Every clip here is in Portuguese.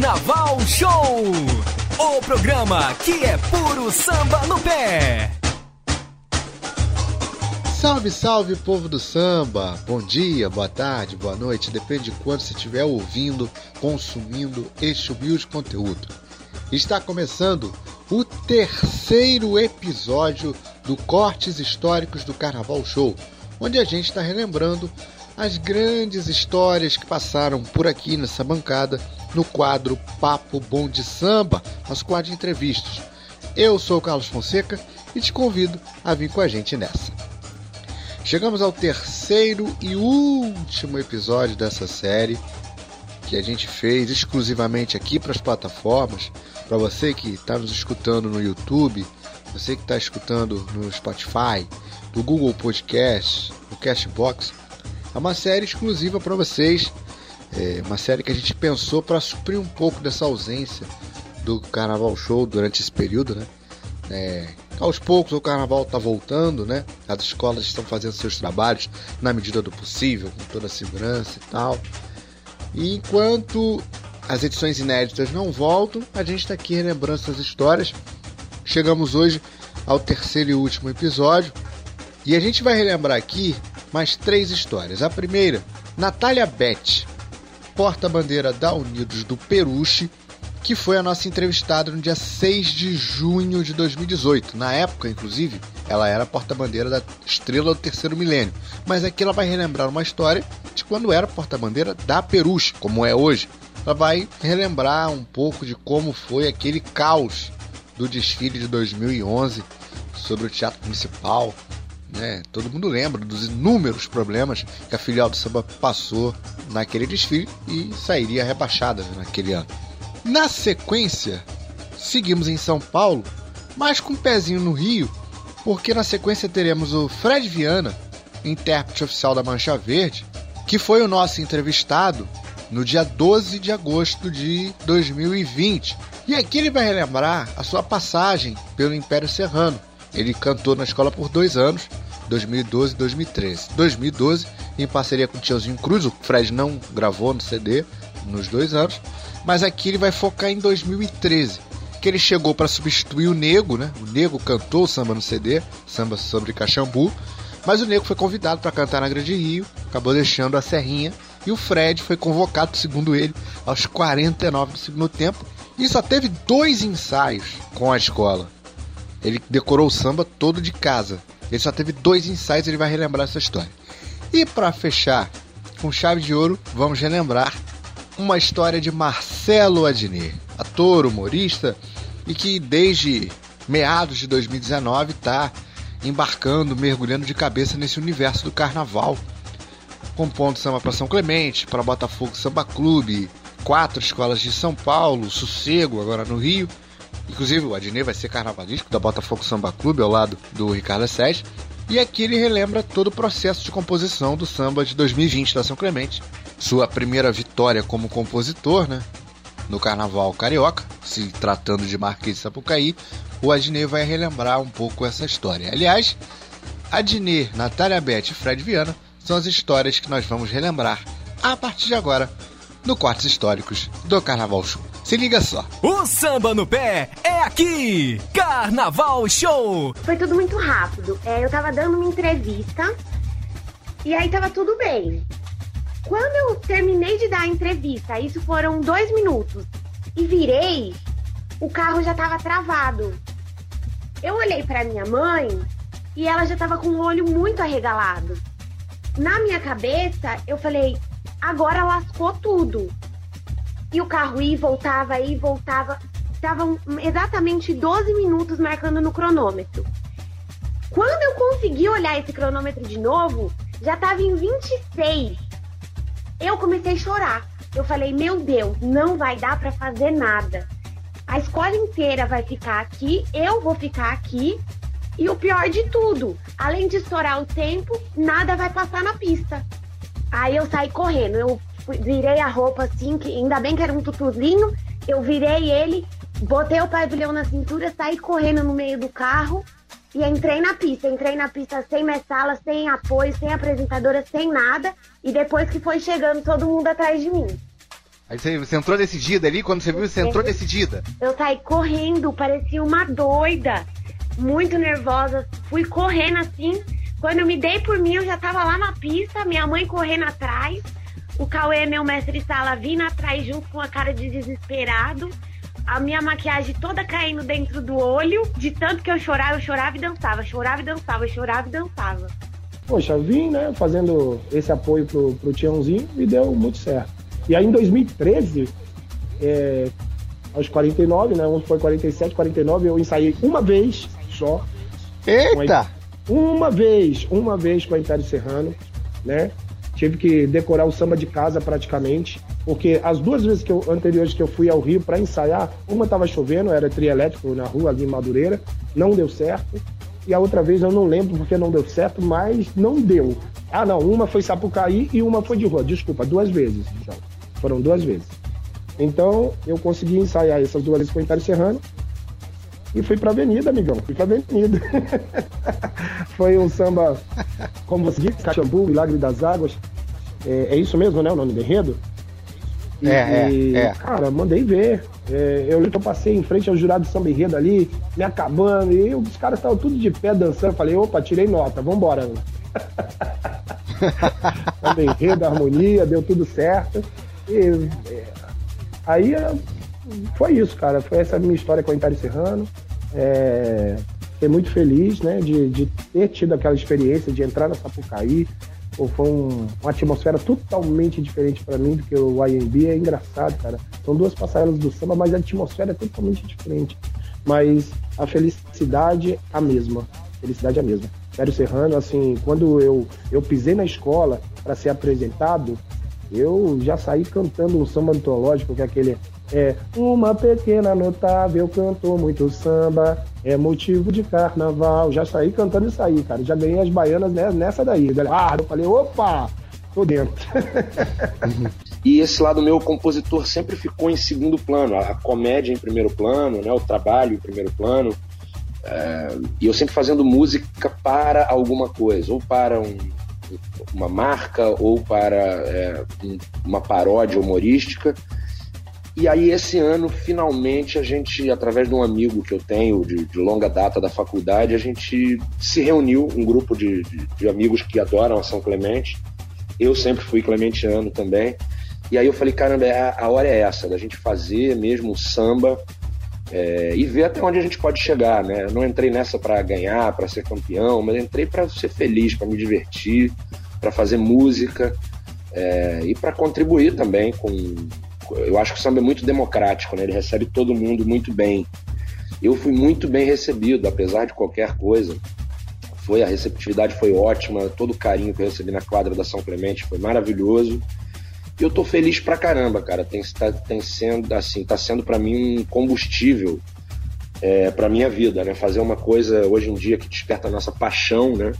Carnaval Show! O programa que é puro samba no pé. Salve, salve, povo do samba! Bom dia, boa tarde, boa noite, depende de quando você estiver ouvindo, consumindo este humilde conteúdo. Está começando o terceiro episódio do Cortes Históricos do Carnaval Show, onde a gente está relembrando as grandes histórias que passaram por aqui nessa bancada no quadro Papo Bom de Samba, nosso quadro de entrevistas. Eu sou o Carlos Fonseca e te convido a vir com a gente nessa. Chegamos ao terceiro e último episódio dessa série que a gente fez exclusivamente aqui para as plataformas. Para você que está nos escutando no YouTube, você que está escutando no Spotify, no Google Podcast, no Cashbox, é uma série exclusiva para vocês. É uma série que a gente pensou para suprir um pouco dessa ausência do Carnaval Show durante esse período, né? É, aos poucos o carnaval está voltando, né? As escolas estão fazendo seus trabalhos na medida do possível, com toda a segurança e tal. E enquanto as edições inéditas não voltam, a gente está aqui relembrando essas histórias. Chegamos hoje ao terceiro e último episódio e a gente vai relembrar aqui mais três histórias. A primeira, Natália Beth, porta-bandeira da Unidos do Peruche, que foi a nossa entrevistada no dia 6 de junho de 2018. Na época, inclusive, ela era porta-bandeira da Estrela do Terceiro Milênio. Mas aqui ela vai relembrar uma história de quando era porta-bandeira da Peruche, como é hoje. Ela vai relembrar um pouco de como foi aquele caos do desfile de 2011 sobre o Teatro Municipal, né? Todo mundo lembra dos inúmeros problemas que a filial do samba passou naquele desfile e sairia rebaixada naquele ano. Na sequência, seguimos em São Paulo, mas com um pezinho no Rio, porque na sequência teremos o Fred Viana, intérprete oficial da Mancha Verde, que foi o nosso entrevistado no dia 12 de agosto de 2020. E aqui ele vai relembrar a sua passagem pelo Império Serrano, ele cantou na escola por dois anos, 2012 e 2013. 2012, em parceria com o Tiozinho Cruz, o Fred não gravou no CD nos dois anos, mas aqui ele vai focar em 2013, que ele chegou para substituir o Nego, né? O Nego cantou o samba no CD, samba sobre Caxambu, mas o Nego foi convidado para cantar na Grande Rio, acabou deixando a Serrinha, e o Fred foi convocado, segundo ele, aos 49 do segundo tempo, e só teve dois ensaios com a escola. Ele decorou o samba todo de casa. Ele só teve dois ensaios, ele vai relembrar essa história. E para fechar com chave de ouro, vamos relembrar uma história de Marcelo Adnet, ator, humorista e que desde meados de 2019 está embarcando, mergulhando de cabeça nesse universo do carnaval, compondo samba para São Clemente, para Botafogo Samba Clube, quatro escolas de São Paulo, Sossego agora no Rio Inclusive, o Adnet vai ser carnavalístico da Botafogo Samba Clube ao lado do Ricardo Sérgio. E aqui ele relembra todo o processo de composição do samba de 2020 da São Clemente. Sua primeira vitória como compositor, né? No Carnaval Carioca, se tratando de Marquês de Sapucaí, o Adnet vai relembrar um pouco essa história. Aliás, Adnet, Natália Beth e Fred Viana são as histórias que nós vamos relembrar a partir de agora no Cortes Históricos do Carnaval Show. Se liga só. O samba no pé é aqui! Carnaval Show! Foi tudo muito rápido. É, eu tava dando uma entrevista e aí tava tudo bem. Quando eu terminei de dar a entrevista, isso foram dois minutos, e virei, o carro já tava travado. Eu olhei para minha mãe e ela já tava com o olho muito arregalado. Na minha cabeça, eu falei: agora lascou tudo. E o carro ia e voltava, ia e voltava. Estavam exatamente 12 minutos marcando no cronômetro. Quando eu consegui olhar esse cronômetro de novo, já estava em 26. Eu comecei a chorar. Eu falei: Meu Deus, não vai dar para fazer nada. A escola inteira vai ficar aqui, eu vou ficar aqui. E o pior de tudo, além de estourar o tempo, nada vai passar na pista. Aí eu saí correndo. Eu virei a roupa assim, que ainda bem que era um tutuzinho. Eu virei ele, botei o pavilhão na cintura, saí correndo no meio do carro e entrei na pista. Entrei na pista sem messala, sem apoio, sem apresentadora, sem nada. E depois que foi chegando todo mundo atrás de mim. Aí você, você entrou decidida ali, quando você viu, você entrou decidida. Eu saí correndo, parecia uma doida, muito nervosa. Fui correndo assim. Quando eu me dei por mim, eu já tava lá na pista, minha mãe correndo atrás. O Cauê, meu mestre sala, vindo atrás junto com a cara de desesperado. A minha maquiagem toda caindo dentro do olho. De tanto que eu chorava, eu chorava e dançava. Chorava e dançava, chorava e dançava. Poxa, vim, né, fazendo esse apoio pro, pro Tiãozinho e deu muito certo. E aí em 2013, é, aos 49, né? Um foi 47, 49, eu ensaiei uma vez só. Eita! Uma vez, uma vez com a Império Serrano, né? Tive que decorar o samba de casa praticamente, porque as duas vezes que eu, anteriores que eu fui ao Rio para ensaiar, uma estava chovendo, era trielétrico na rua ali em Madureira, não deu certo. E a outra vez eu não lembro porque não deu certo, mas não deu. Ah, não, uma foi Sapucaí e uma foi de rua. Desculpa, duas vezes. Então. Foram duas vezes. Então, eu consegui ensaiar essas duas vezes com o Império Serrano. E fui pra avenida, amigão. Fui pra avenida. Foi um samba, como você disse, Caxambu, Milagre das Águas. É, é, isso mesmo, né? O nome do enredo? E, é, é, é. Cara, mandei ver. É, eu, eu passei em frente ao jurado de samba enredo ali, me acabando, e os caras estavam tudo de pé dançando. Falei, opa, tirei nota, vambora. samba enredo, harmonia, deu tudo certo. E, é, aí é, foi isso, cara. Foi essa minha história com o Império Serrano. É, fiquei muito feliz, né, de, de, ter tido aquela experiência de entrar na Sapucaí. Pô, foi um, uma atmosfera totalmente diferente para mim do que o IMB. É engraçado, cara. São duas passarelas do samba, mas a atmosfera é totalmente diferente. Mas a felicidade a mesma. Felicidade a mesma. Império Serrano, assim, quando eu, eu pisei na escola para ser apresentado, eu já saí cantando um samba antológico, que é aquele. É, uma pequena notável cantou muito samba, é motivo de carnaval. Já saí cantando isso aí, cara. Já ganhei as baianas nessa daí. Ah, eu falei, opa, tô dentro. e esse lado meu compositor sempre ficou em segundo plano, a comédia em primeiro plano, né, o trabalho em primeiro plano. É, e eu sempre fazendo música para alguma coisa, ou para um, uma marca ou para é, uma paródia humorística. E aí, esse ano, finalmente, a gente, através de um amigo que eu tenho de, de longa data da faculdade, a gente se reuniu, um grupo de, de, de amigos que adoram a São Clemente. Eu sempre fui clementiano também. E aí eu falei, caramba, é, a hora é essa, da gente fazer mesmo samba é, e ver até onde a gente pode chegar, né? Eu não entrei nessa para ganhar, para ser campeão, mas entrei para ser feliz, para me divertir, para fazer música é, e para contribuir também com. Eu acho que o samba é muito democrático, né? Ele recebe todo mundo muito bem. Eu fui muito bem recebido, apesar de qualquer coisa. Foi a receptividade foi ótima, todo o carinho que eu recebi na quadra da São Clemente foi maravilhoso. E eu tô feliz pra caramba, cara. Tem, tá, tem sendo assim, tá sendo para mim um combustível é, para minha vida, né? Fazer uma coisa hoje em dia que desperta a nossa paixão, né?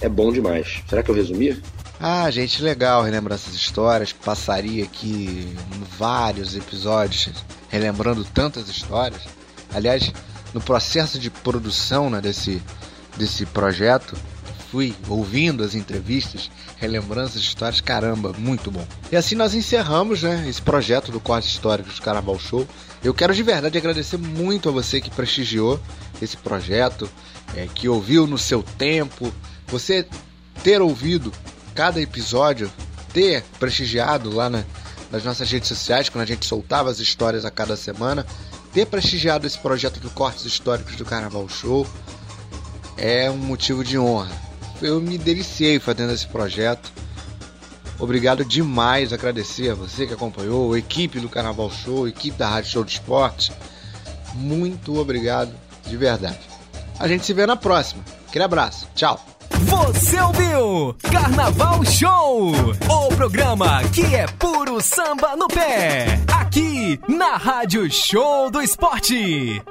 é bom demais. Será que eu resumi? Ah, gente, legal relembrar essas histórias. Passaria aqui vários episódios relembrando tantas histórias. Aliás, no processo de produção né, desse, desse projeto, fui ouvindo as entrevistas, relembrando essas histórias. Caramba, muito bom. E assim nós encerramos né, esse projeto do Corte Histórico do Carnaval Show. Eu quero de verdade agradecer muito a você que prestigiou esse projeto, é, que ouviu no seu tempo, você ter ouvido cada episódio, ter prestigiado lá na, nas nossas redes sociais, quando a gente soltava as histórias a cada semana, ter prestigiado esse projeto do Cortes Históricos do Carnaval Show é um motivo de honra. Eu me deliciei fazendo esse projeto. Obrigado demais, agradecer a você que acompanhou, a equipe do Carnaval Show, a equipe da Rádio Show de Esporte. Muito obrigado, de verdade. A gente se vê na próxima. Aquele abraço. Tchau. Você ouviu? Carnaval Show, o programa que é puro samba no pé, aqui na Rádio Show do Esporte.